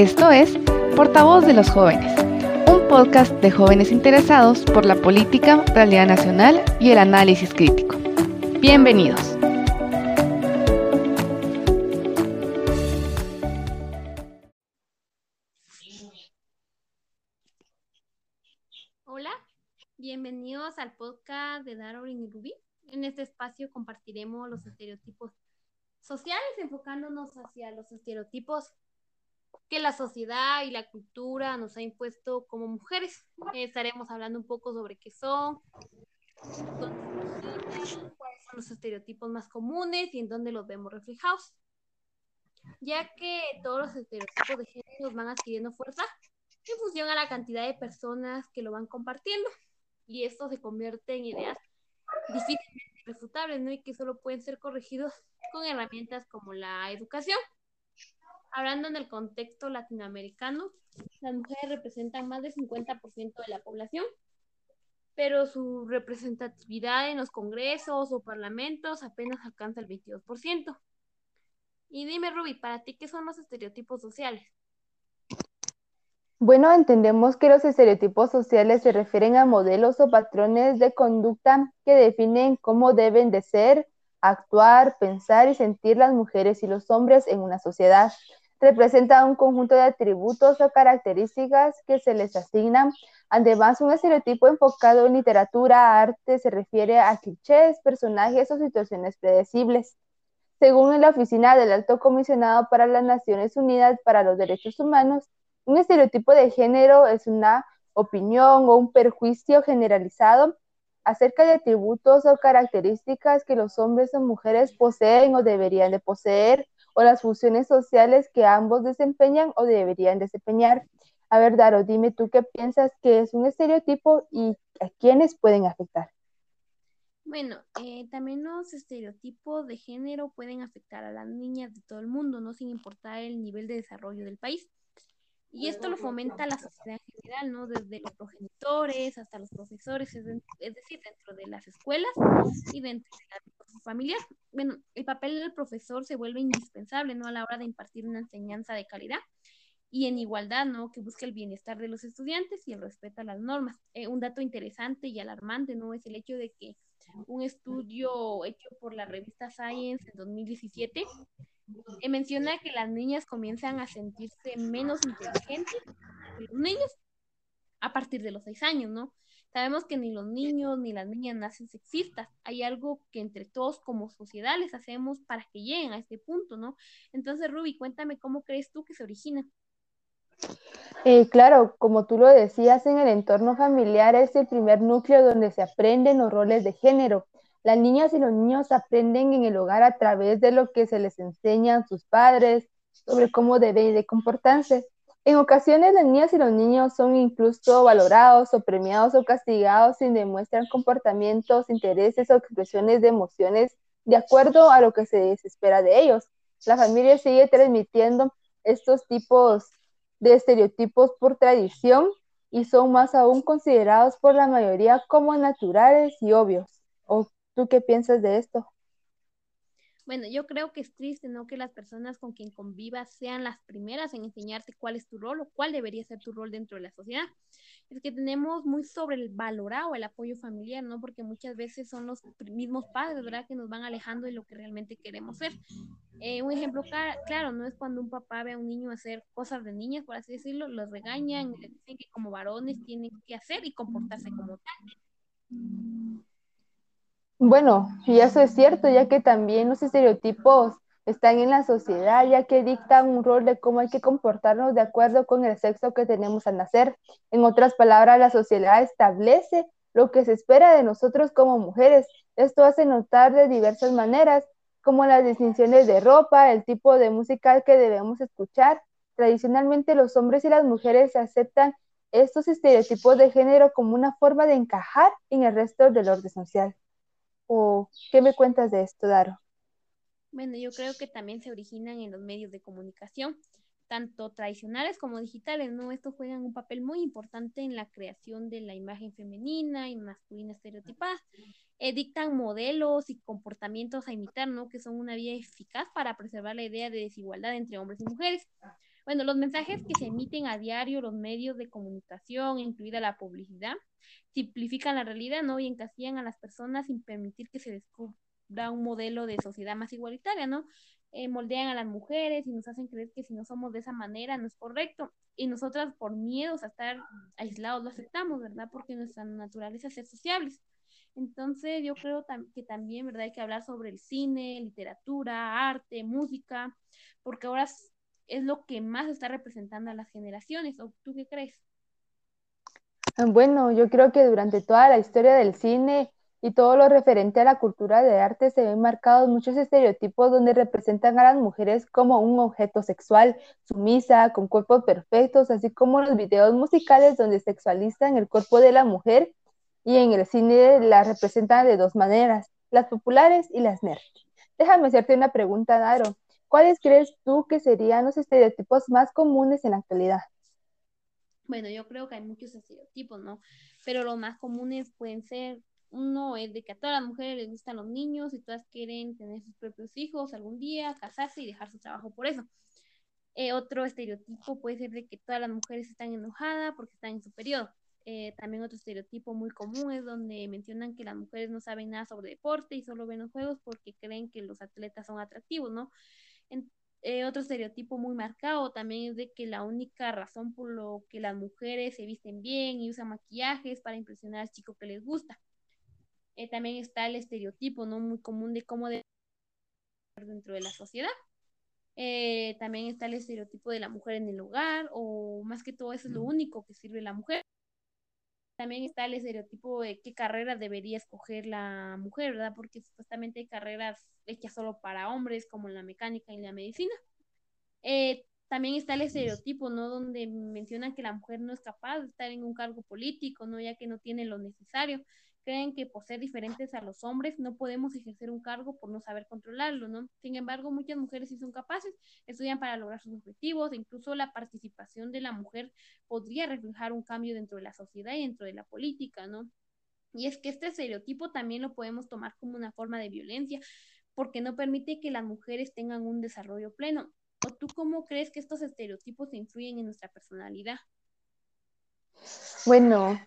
Esto es Portavoz de los Jóvenes, un podcast de jóvenes interesados por la política, realidad nacional y el análisis crítico. Bienvenidos. Hola, bienvenidos al podcast de Darwin y Rubí. En este espacio compartiremos los estereotipos sociales, enfocándonos hacia los estereotipos que la sociedad y la cultura nos ha impuesto como mujeres. estaremos hablando un poco sobre qué son, cuáles son los estereotipos más comunes y en dónde los vemos reflejados. Ya que todos los estereotipos de género van adquiriendo fuerza en función a la cantidad de personas que lo van compartiendo. Y esto se convierte en ideas difícilmente refutables, ¿no? Y que solo pueden ser corregidos con herramientas como la educación. Hablando en el contexto latinoamericano, las mujeres representan más del 50% de la población, pero su representatividad en los congresos o parlamentos apenas alcanza el 22%. Y dime, Ruby, para ti, ¿qué son los estereotipos sociales? Bueno, entendemos que los estereotipos sociales se refieren a modelos o patrones de conducta que definen cómo deben de ser, actuar, pensar y sentir las mujeres y los hombres en una sociedad representa un conjunto de atributos o características que se les asignan. Además, un estereotipo enfocado en literatura, arte, se refiere a clichés, personajes o situaciones predecibles. Según la Oficina del Alto Comisionado para las Naciones Unidas para los Derechos Humanos, un estereotipo de género es una opinión o un perjuicio generalizado acerca de atributos o características que los hombres o mujeres poseen o deberían de poseer o las funciones sociales que ambos desempeñan o deberían desempeñar. A ver, Daro, dime tú qué piensas que es un estereotipo y a quiénes pueden afectar. Bueno, eh, también los estereotipos de género pueden afectar a las niñas de todo el mundo, no sin importar el nivel de desarrollo del país. Y esto lo fomenta la sociedad en general, ¿no? Desde los progenitores hasta los profesores, es, decir, dentro de las escuelas y dentro de la familiar. Bueno, el papel del profesor se vuelve indispensable, ¿no? A la hora de impartir una enseñanza de calidad y en igualdad, ¿no? Que busque el bienestar de los estudiantes y el respeto a las normas. Eh, un dato interesante y alarmante, ¿no? Es el hecho de que un estudio hecho por la revista Science en 2017 menciona que las niñas comienzan a sentirse menos inteligentes que los niños a partir de los seis años, ¿no? Sabemos que ni los niños ni las niñas nacen sexistas. Hay algo que entre todos como sociedad les hacemos para que lleguen a este punto, ¿no? Entonces, Ruby, cuéntame cómo crees tú que se origina. Eh, claro, como tú lo decías, en el entorno familiar es el primer núcleo donde se aprenden los roles de género. Las niñas y los niños aprenden en el hogar a través de lo que se les enseñan sus padres sobre cómo deben de comportarse. En ocasiones las niñas y los niños son incluso valorados o premiados o castigados si demuestran comportamientos, intereses o expresiones de emociones de acuerdo a lo que se espera de ellos. La familia sigue transmitiendo estos tipos de estereotipos por tradición y son más aún considerados por la mayoría como naturales y obvios. ¿O tú qué piensas de esto? Bueno, yo creo que es triste, ¿no? Que las personas con quien convivas sean las primeras en enseñarte cuál es tu rol o cuál debería ser tu rol dentro de la sociedad. Es que tenemos muy sobrevalorado el apoyo familiar, ¿no? Porque muchas veces son los mismos padres, ¿verdad? Que nos van alejando de lo que realmente queremos ser. Eh, un ejemplo claro, no es cuando un papá ve a un niño hacer cosas de niñas, por así decirlo, los regañan, le dicen que como varones tienen que hacer y comportarse como tal. Bueno, y eso es cierto, ya que también los estereotipos están en la sociedad, ya que dictan un rol de cómo hay que comportarnos de acuerdo con el sexo que tenemos al nacer. En otras palabras, la sociedad establece lo que se espera de nosotros como mujeres. Esto hace notar de diversas maneras, como las distinciones de ropa, el tipo de música que debemos escuchar. Tradicionalmente los hombres y las mujeres aceptan estos estereotipos de género como una forma de encajar en el resto del orden social. ¿O qué me cuentas de esto, Daro? Bueno, yo creo que también se originan en los medios de comunicación, tanto tradicionales como digitales, ¿no? Estos juegan un papel muy importante en la creación de la imagen femenina y masculina estereotipada. Eh, dictan modelos y comportamientos a imitar, ¿no? Que son una vía eficaz para preservar la idea de desigualdad entre hombres y mujeres. Bueno, los mensajes que se emiten a diario, los medios de comunicación, incluida la publicidad, simplifican la realidad, ¿no? Y encasillan a las personas sin permitir que se descubra un modelo de sociedad más igualitaria, ¿no? Eh, moldean a las mujeres y nos hacen creer que si no somos de esa manera no es correcto. Y nosotras por miedos a estar aislados lo aceptamos, ¿verdad? Porque nuestra naturaleza es ser sociables. Entonces yo creo que también, ¿verdad? Hay que hablar sobre el cine, literatura, arte, música, porque ahora es lo que más está representando a las generaciones. ¿O tú qué crees? Bueno, yo creo que durante toda la historia del cine y todo lo referente a la cultura de arte se ven marcados muchos estereotipos donde representan a las mujeres como un objeto sexual, sumisa, con cuerpos perfectos, así como los videos musicales donde sexualizan el cuerpo de la mujer y en el cine la representan de dos maneras, las populares y las nerd. Déjame hacerte una pregunta, Daro. ¿Cuáles crees tú que serían los estereotipos más comunes en la actualidad? Bueno, yo creo que hay muchos estereotipos, ¿no? Pero los más comunes pueden ser, uno es de que a todas las mujeres les gustan los niños y todas quieren tener sus propios hijos algún día, casarse y dejar su trabajo por eso. Eh, otro estereotipo puede ser de que todas las mujeres están enojadas porque están en su periodo. Eh, también otro estereotipo muy común es donde mencionan que las mujeres no saben nada sobre deporte y solo ven los juegos porque creen que los atletas son atractivos, ¿no? Eh, otro estereotipo muy marcado también es de que la única razón por lo que las mujeres se visten bien y usan maquillaje es para impresionar al chico que les gusta. Eh, también está el estereotipo no muy común de cómo dentro de la sociedad. Eh, también está el estereotipo de la mujer en el hogar o más que todo eso es lo único que sirve la mujer. También está el estereotipo de qué carrera debería escoger la mujer, ¿verdad? Porque supuestamente hay carreras hechas solo para hombres, como la mecánica y la medicina. Eh, también está el estereotipo, ¿no? Donde mencionan que la mujer no es capaz de estar en un cargo político, ¿no? Ya que no tiene lo necesario creen que por ser diferentes a los hombres no podemos ejercer un cargo por no saber controlarlo, ¿no? Sin embargo, muchas mujeres sí son capaces, estudian para lograr sus objetivos, e incluso la participación de la mujer podría reflejar un cambio dentro de la sociedad y dentro de la política, ¿no? Y es que este estereotipo también lo podemos tomar como una forma de violencia, porque no permite que las mujeres tengan un desarrollo pleno. ¿O tú cómo crees que estos estereotipos influyen en nuestra personalidad? Bueno,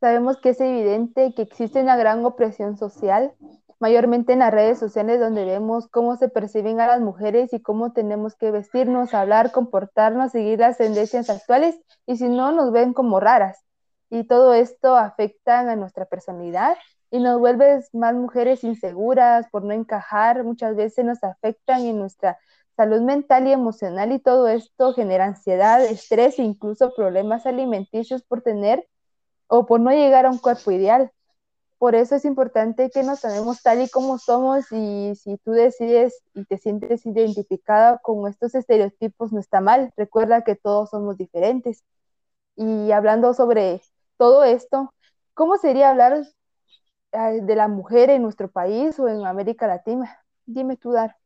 Sabemos que es evidente que existe una gran opresión social, mayormente en las redes sociales donde vemos cómo se perciben a las mujeres y cómo tenemos que vestirnos, hablar, comportarnos, seguir las tendencias actuales y si no nos ven como raras. Y todo esto afecta a nuestra personalidad y nos vuelve más mujeres inseguras por no encajar, muchas veces nos afectan en nuestra salud mental y emocional y todo esto genera ansiedad, estrés e incluso problemas alimenticios por tener o por no llegar a un cuerpo ideal. Por eso es importante que nos tenemos tal y como somos y si tú decides y te sientes identificada con estos estereotipos no está mal. Recuerda que todos somos diferentes. Y hablando sobre todo esto, ¿cómo sería hablar de la mujer en nuestro país o en América Latina? Dime tú, Dar.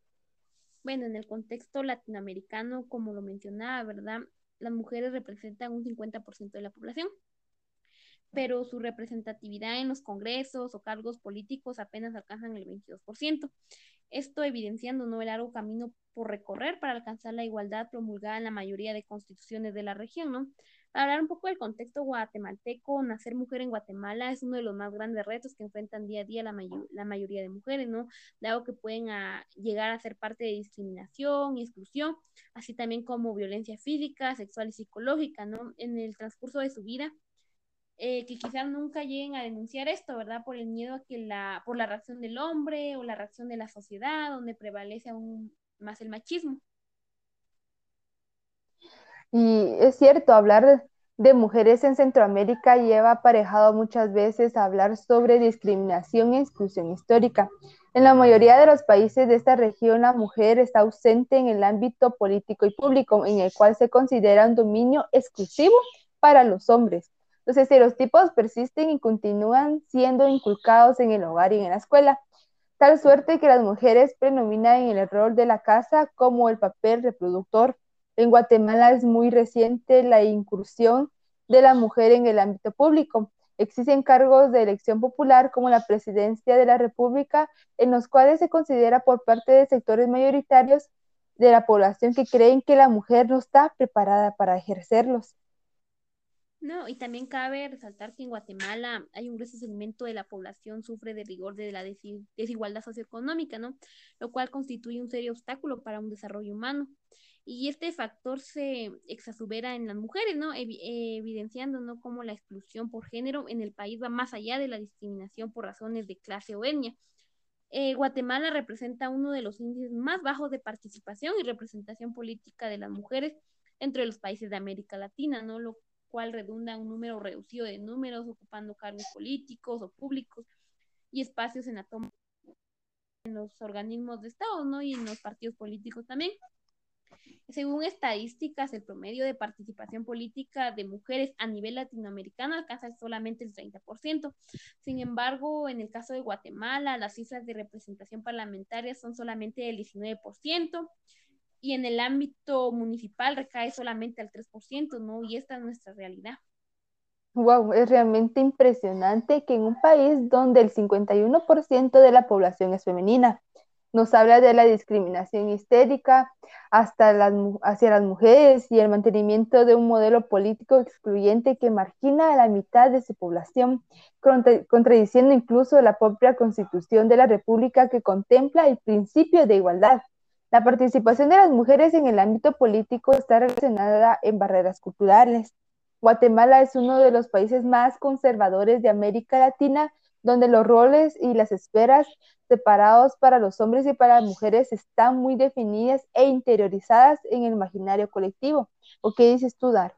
Bueno, en el contexto latinoamericano, como lo mencionaba, ¿verdad? Las mujeres representan un 50% de la población pero su representatividad en los congresos o cargos políticos apenas alcanzan el 22%. Esto evidenciando ¿no? el largo camino por recorrer para alcanzar la igualdad promulgada en la mayoría de constituciones de la región. ¿no? Para hablar un poco del contexto guatemalteco, nacer mujer en Guatemala es uno de los más grandes retos que enfrentan día a día la, la mayoría de mujeres, ¿no? Dado que pueden ah, llegar a ser parte de discriminación y exclusión, así también como violencia física, sexual y psicológica, ¿no? En el transcurso de su vida, eh, que quizás nunca lleguen a denunciar esto, ¿verdad? Por el miedo a que la, por la reacción del hombre o la reacción de la sociedad, donde prevalece aún más el machismo. Y es cierto, hablar de mujeres en Centroamérica lleva aparejado muchas veces a hablar sobre discriminación e exclusión histórica. En la mayoría de los países de esta región, la mujer está ausente en el ámbito político y público, en el cual se considera un dominio exclusivo para los hombres. Los estereotipos persisten y continúan siendo inculcados en el hogar y en la escuela, tal suerte que las mujeres predominan en el rol de la casa como el papel reproductor. En Guatemala es muy reciente la incursión de la mujer en el ámbito público. Existen cargos de elección popular como la presidencia de la República, en los cuales se considera por parte de sectores mayoritarios de la población que creen que la mujer no está preparada para ejercerlos. No, y también cabe resaltar que en Guatemala hay un grueso segmento de la población sufre de rigor de la desigualdad socioeconómica, ¿no? Lo cual constituye un serio obstáculo para un desarrollo humano. Y este factor se exacerbera en las mujeres, ¿no? evidenciando, ¿no? Cómo la exclusión por género en el país va más allá de la discriminación por razones de clase o etnia. Eh, Guatemala representa uno de los índices más bajos de participación y representación política de las mujeres entre los países de América Latina, ¿no? Lo cual redunda un número reducido de números ocupando cargos políticos o públicos y espacios en la toma en los organismos de Estado, ¿no? Y en los partidos políticos también. Según estadísticas, el promedio de participación política de mujeres a nivel latinoamericano alcanza solamente el 30%. Sin embargo, en el caso de Guatemala, las cifras de representación parlamentaria son solamente del 19% y en el ámbito municipal recae solamente al 3%, ¿no? Y esta es nuestra realidad. Wow, es realmente impresionante que en un país donde el 51% de la población es femenina, nos habla de la discriminación histérica hasta las, hacia las mujeres y el mantenimiento de un modelo político excluyente que margina a la mitad de su población, contradiciendo incluso la propia constitución de la República que contempla el principio de igualdad. La participación de las mujeres en el ámbito político está relacionada en barreras culturales. Guatemala es uno de los países más conservadores de América Latina, donde los roles y las esferas separados para los hombres y para las mujeres están muy definidas e interiorizadas en el imaginario colectivo. ¿O qué dices tú, Dar?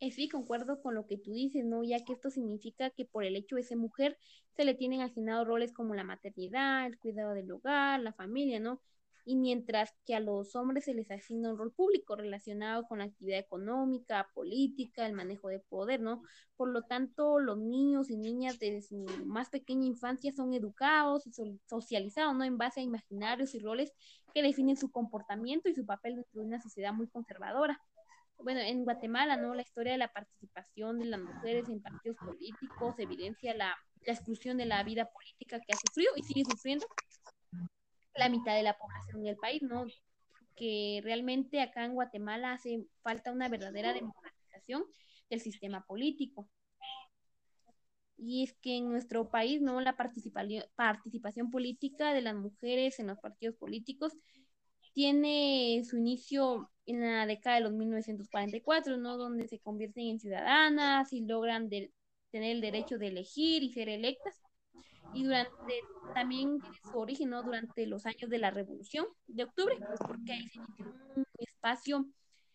Eh, sí, concuerdo con lo que tú dices, ¿no? Ya que esto significa que por el hecho de ser mujer se le tienen asignados roles como la maternidad, el cuidado del hogar, la familia, ¿no? Y mientras que a los hombres se les asigna un rol público relacionado con la actividad económica, política, el manejo de poder, ¿no? Por lo tanto, los niños y niñas desde su más pequeña infancia son educados y socializados, ¿no? En base a imaginarios y roles que definen su comportamiento y su papel dentro de una sociedad muy conservadora. Bueno, en Guatemala, ¿no? La historia de la participación de las mujeres en partidos políticos evidencia la, la exclusión de la vida política que ha sufrido y sigue sufriendo la mitad de la población del país, ¿no? Que realmente acá en Guatemala hace falta una verdadera democratización del sistema político. Y es que en nuestro país, ¿no? La participación política de las mujeres en los partidos políticos tiene su inicio en la década de los 1944, ¿no? Donde se convierten en ciudadanas y logran tener el derecho de elegir y ser electas y durante también tiene su origen durante los años de la Revolución de Octubre, porque ahí se un espacio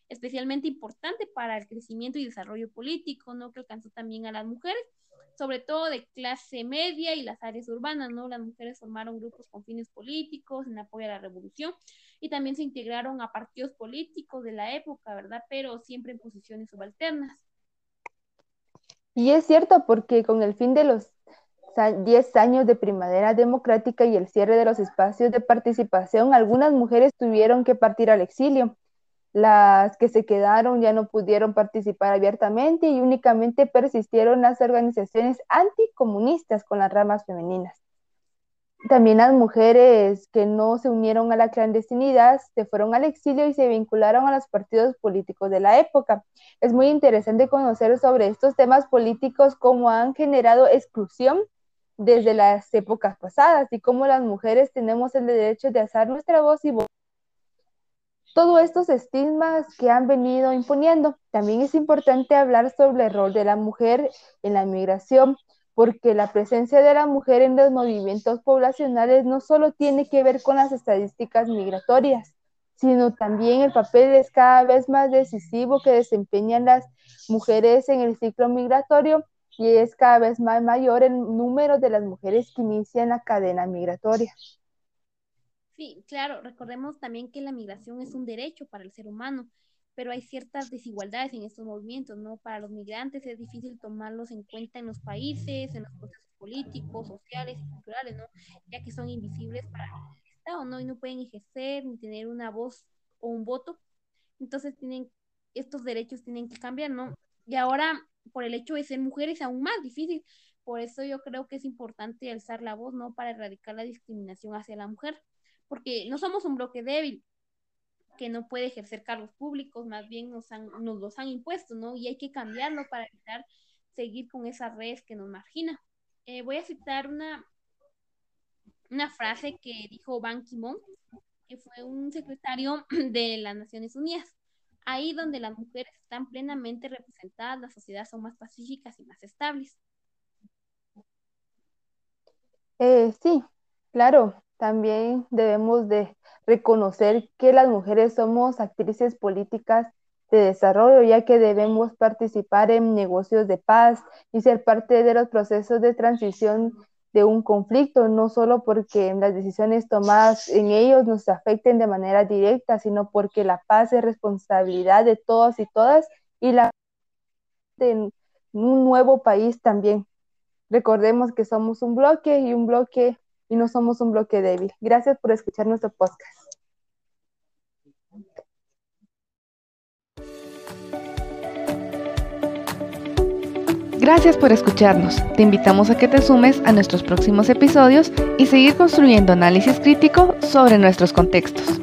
especialmente importante para el crecimiento y desarrollo político, ¿no? que alcanzó también a las mujeres, sobre todo de clase media y las áreas urbanas, ¿no? Las mujeres formaron grupos con fines políticos en apoyo a la revolución y también se integraron a partidos políticos de la época, ¿verdad? Pero siempre en posiciones subalternas. Y es cierto, porque con el fin de los 10 años de primavera democrática y el cierre de los espacios de participación, algunas mujeres tuvieron que partir al exilio. Las que se quedaron ya no pudieron participar abiertamente y únicamente persistieron las organizaciones anticomunistas con las ramas femeninas. También las mujeres que no se unieron a la clandestinidad se fueron al exilio y se vincularon a los partidos políticos de la época. Es muy interesante conocer sobre estos temas políticos, cómo han generado exclusión desde las épocas pasadas y cómo las mujeres tenemos el derecho de alzar nuestra voz y voz. Todos estos estigmas que han venido imponiendo. También es importante hablar sobre el rol de la mujer en la migración, porque la presencia de la mujer en los movimientos poblacionales no solo tiene que ver con las estadísticas migratorias, sino también el papel es cada vez más decisivo que desempeñan las mujeres en el ciclo migratorio y es cada vez más mayor el número de las mujeres que inician la cadena migratoria. Sí, claro, recordemos también que la migración es un derecho para el ser humano, pero hay ciertas desigualdades en estos movimientos, ¿no? Para los migrantes es difícil tomarlos en cuenta en los países, en los procesos políticos, sociales y culturales, ¿no? Ya que son invisibles para el Estado, ¿no? Y no pueden ejercer ni tener una voz o un voto. Entonces tienen, estos derechos tienen que cambiar, ¿no? Y ahora por el hecho de ser mujeres aún más difícil. Por eso yo creo que es importante alzar la voz, ¿no? Para erradicar la discriminación hacia la mujer, porque no somos un bloque débil. que no puede ejercer cargos públicos, más bien nos, nos los han impuesto, ¿no? Y hay que cambiarlo para evitar seguir con esa red que nos margina. Eh, voy a citar una, una frase que dijo Ban Ki-moon, que fue un secretario de las Naciones Unidas. Ahí donde las mujeres están plenamente representadas, las sociedades son más pacíficas y más estables. Eh, sí, claro, también debemos de reconocer que las mujeres somos actrices políticas de desarrollo, ya que debemos participar en negocios de paz y ser parte de los procesos de transición de un conflicto, no solo porque las decisiones tomadas en ellos nos afecten de manera directa, sino porque la paz es responsabilidad de todos y todas y la de un nuevo país también. Recordemos que somos un bloque y un bloque y no somos un bloque débil. Gracias por escuchar nuestro podcast. Gracias por escucharnos. Te invitamos a que te sumes a nuestros próximos episodios y seguir construyendo análisis crítico sobre nuestros contextos.